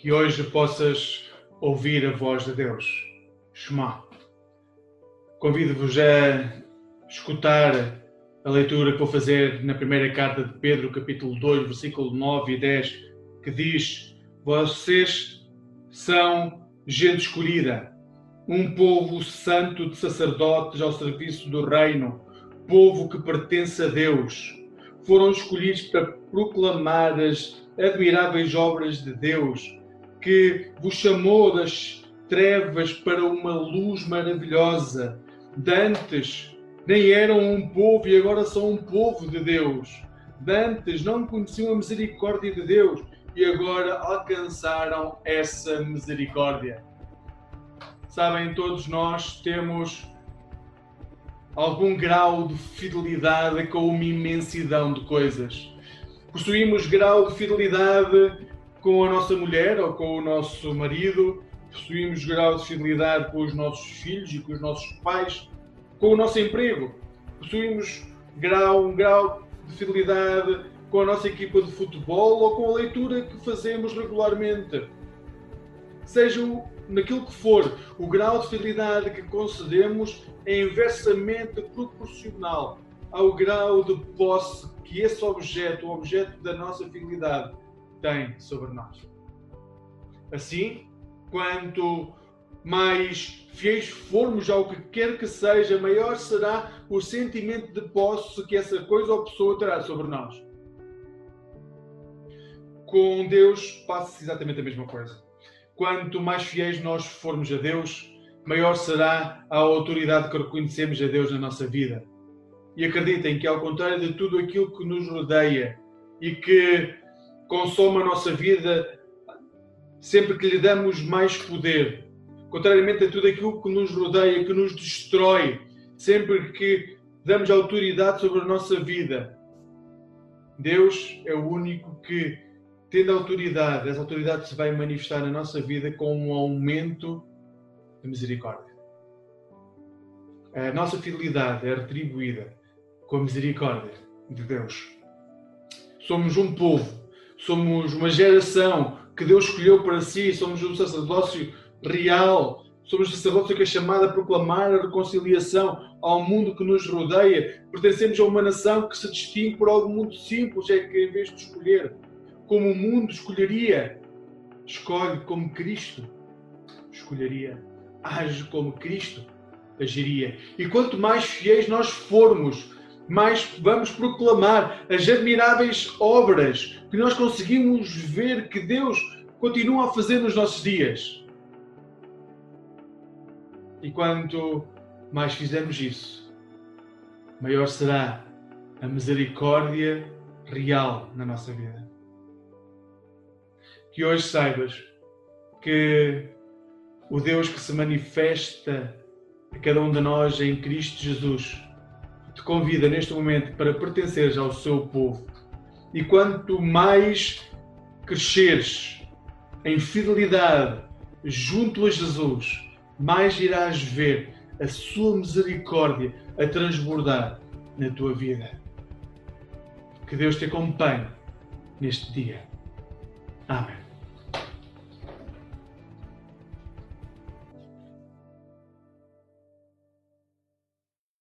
que hoje possas ouvir a voz de Deus. Shema. Convido-vos a escutar a leitura que vou fazer na primeira carta de Pedro, capítulo 2, versículo 9 e 10, que diz: Vocês são gente escolhida, um povo santo de sacerdotes ao serviço do reino, povo que pertence a Deus. Foram escolhidos para proclamar as admiráveis obras de Deus que vos chamou das trevas para uma luz maravilhosa. Dantes nem eram um povo e agora são um povo de Deus. Dantes não conheciam a misericórdia de Deus e agora alcançaram essa misericórdia. Sabem, todos nós temos algum grau de fidelidade com uma imensidão de coisas. Possuímos grau de fidelidade com a nossa mulher ou com o nosso marido, possuímos grau de fidelidade com os nossos filhos e com os nossos pais, com o nosso emprego, possuímos grau, um grau de fidelidade com a nossa equipa de futebol ou com a leitura que fazemos regularmente. Seja naquilo que for, o grau de fidelidade que concedemos é inversamente proporcional ao grau de posse que esse objeto, o objeto da nossa fidelidade, tem sobre nós. Assim, quanto mais fiéis formos ao que quer que seja, maior será o sentimento de posse que essa coisa ou pessoa terá sobre nós. Com Deus passa exatamente a mesma coisa. Quanto mais fiéis nós formos a Deus, maior será a autoridade que reconhecemos a Deus na nossa vida. E acreditem que, ao contrário de tudo aquilo que nos rodeia e que consome a nossa vida sempre que lhe damos mais poder. Contrariamente a tudo aquilo que nos rodeia, que nos destrói, sempre que damos autoridade sobre a nossa vida. Deus é o único que, tendo autoridade, essa autoridade se vai manifestar na nossa vida com um aumento de misericórdia. A nossa fidelidade é retribuída com a misericórdia de Deus. Somos um povo somos uma geração que Deus escolheu para si, somos um sacerdócio real, somos um sacerdócio que é chamado a proclamar a reconciliação ao mundo que nos rodeia. Pertencemos a uma nação que se distingue por algo muito simples, é que em vez de escolher como o mundo escolheria, escolhe como Cristo escolheria, age como Cristo agiria. E quanto mais fiéis nós formos, mais vamos proclamar as admiráveis obras que nós conseguimos ver que Deus continua a fazer nos nossos dias. E quanto mais fizermos isso, maior será a misericórdia real na nossa vida. Que hoje saibas que o Deus que se manifesta a cada um de nós em Cristo Jesus te convida neste momento para pertenceres ao seu povo. E quanto mais cresceres em fidelidade junto a Jesus, mais irás ver a sua misericórdia a transbordar na tua vida. Que Deus te acompanhe neste dia. Amém.